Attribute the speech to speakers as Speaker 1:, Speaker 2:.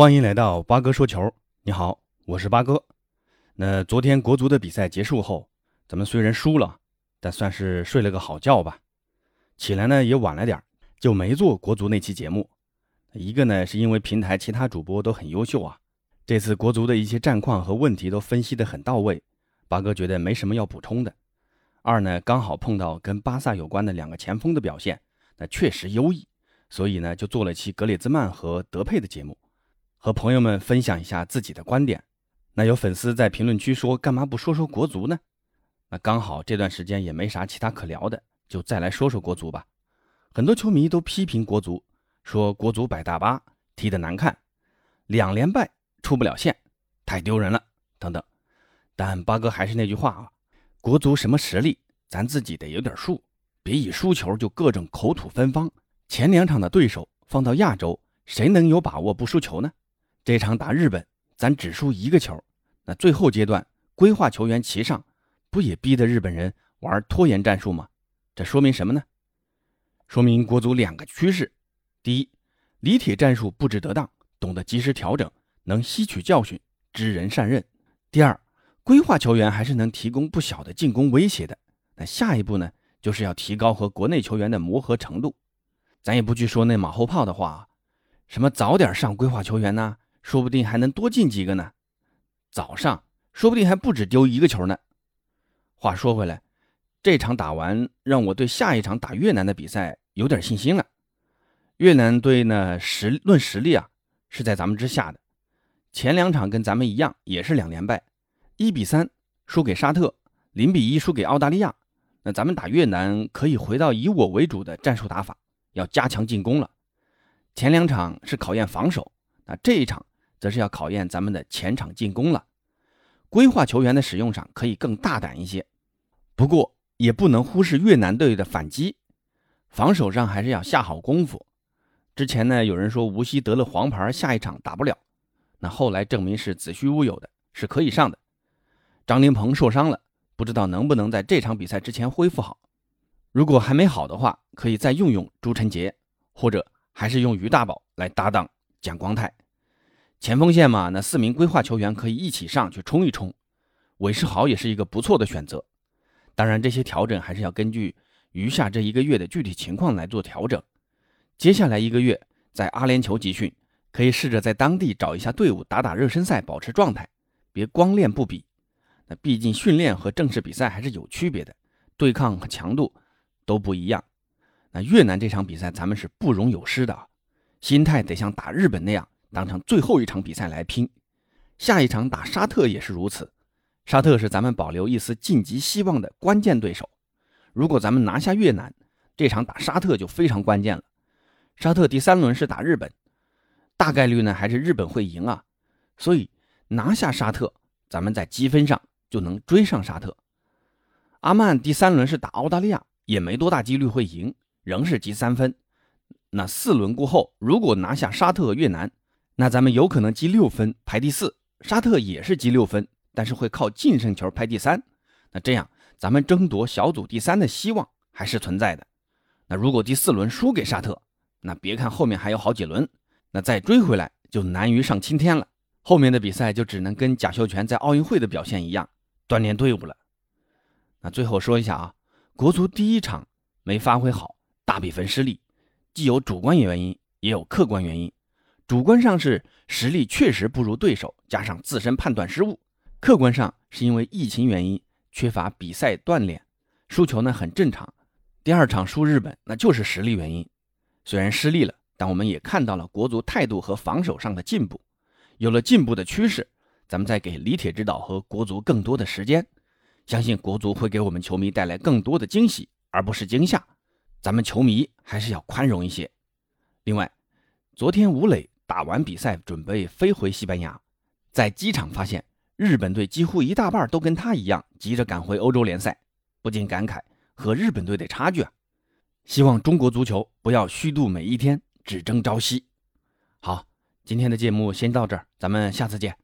Speaker 1: 欢迎来到八哥说球。你好，我是八哥。那昨天国足的比赛结束后，咱们虽然输了，但算是睡了个好觉吧。起来呢也晚了点就没做国足那期节目。一个呢是因为平台其他主播都很优秀啊，这次国足的一些战况和问题都分析得很到位，八哥觉得没什么要补充的。二呢刚好碰到跟巴萨有关的两个前锋的表现，那确实优异，所以呢就做了期格列兹曼和德佩的节目。和朋友们分享一下自己的观点。那有粉丝在评论区说：“干嘛不说说国足呢？”那刚好这段时间也没啥其他可聊的，就再来说说国足吧。很多球迷都批评国足，说国足摆大巴，踢得难看，两连败出不了线，太丢人了等等。但八哥还是那句话啊，国足什么实力，咱自己得有点数，别一输球就各种口吐芬芳。前两场的对手放到亚洲，谁能有把握不输球呢？这场打日本，咱只输一个球，那最后阶段规划球员齐上，不也逼得日本人玩拖延战术吗？这说明什么呢？说明国足两个趋势：第一，李铁战术布置得当，懂得及时调整，能吸取教训，知人善任；第二，规划球员还是能提供不小的进攻威胁的。那下一步呢，就是要提高和国内球员的磨合程度。咱也不去说那马后炮的话，什么早点上规划球员呢？说不定还能多进几个呢，早上说不定还不止丢一个球呢。话说回来，这场打完，让我对下一场打越南的比赛有点信心了。越南队呢，实论实力啊，是在咱们之下的。前两场跟咱们一样，也是两连败，一比三输给沙特，零比一输给澳大利亚。那咱们打越南可以回到以我为主的战术打法，要加强进攻了。前两场是考验防守，那这一场。则是要考验咱们的前场进攻了，规划球员的使用上可以更大胆一些，不过也不能忽视越南队的反击，防守上还是要下好功夫。之前呢，有人说吴曦得了黄牌，下一场打不了，那后来证明是子虚乌有的，是可以上的。张琳芃受伤了，不知道能不能在这场比赛之前恢复好。如果还没好的话，可以再用用朱晨杰，或者还是用于大宝来搭档蒋光太。前锋线嘛，那四名规划球员可以一起上去冲一冲，韦世豪也是一个不错的选择。当然，这些调整还是要根据余下这一个月的具体情况来做调整。接下来一个月在阿联酋集训，可以试着在当地找一下队伍打打热身赛，保持状态，别光练不比。那毕竟训练和正式比赛还是有区别的，对抗和强度都不一样。那越南这场比赛咱们是不容有失的，心态得像打日本那样。当成最后一场比赛来拼，下一场打沙特也是如此。沙特是咱们保留一丝晋级希望的关键对手。如果咱们拿下越南，这场打沙特就非常关键了。沙特第三轮是打日本，大概率呢还是日本会赢啊。所以拿下沙特，咱们在积分上就能追上沙特。阿曼第三轮是打澳大利亚，也没多大几率会赢，仍是积三分。那四轮过后，如果拿下沙特越南，那咱们有可能积六分排第四，沙特也是积六分，但是会靠净胜球排第三。那这样咱们争夺小组第三的希望还是存在的。那如果第四轮输给沙特，那别看后面还有好几轮，那再追回来就难于上青天了。后面的比赛就只能跟贾秀全在奥运会的表现一样，锻炼队伍了。那最后说一下啊，国足第一场没发挥好，大比分失利，既有主观原因，也有客观原因。主观上是实力确实不如对手，加上自身判断失误；客观上是因为疫情原因缺乏比赛锻炼，输球呢很正常。第二场输日本那就是实力原因，虽然失利了，但我们也看到了国足态度和防守上的进步，有了进步的趋势。咱们再给李铁指导和国足更多的时间，相信国足会给我们球迷带来更多的惊喜，而不是惊吓。咱们球迷还是要宽容一些。另外，昨天吴磊。打完比赛，准备飞回西班牙，在机场发现日本队几乎一大半都跟他一样急着赶回欧洲联赛，不禁感慨和日本队的差距啊！希望中国足球不要虚度每一天，只争朝夕。好，今天的节目先到这儿，咱们下次见。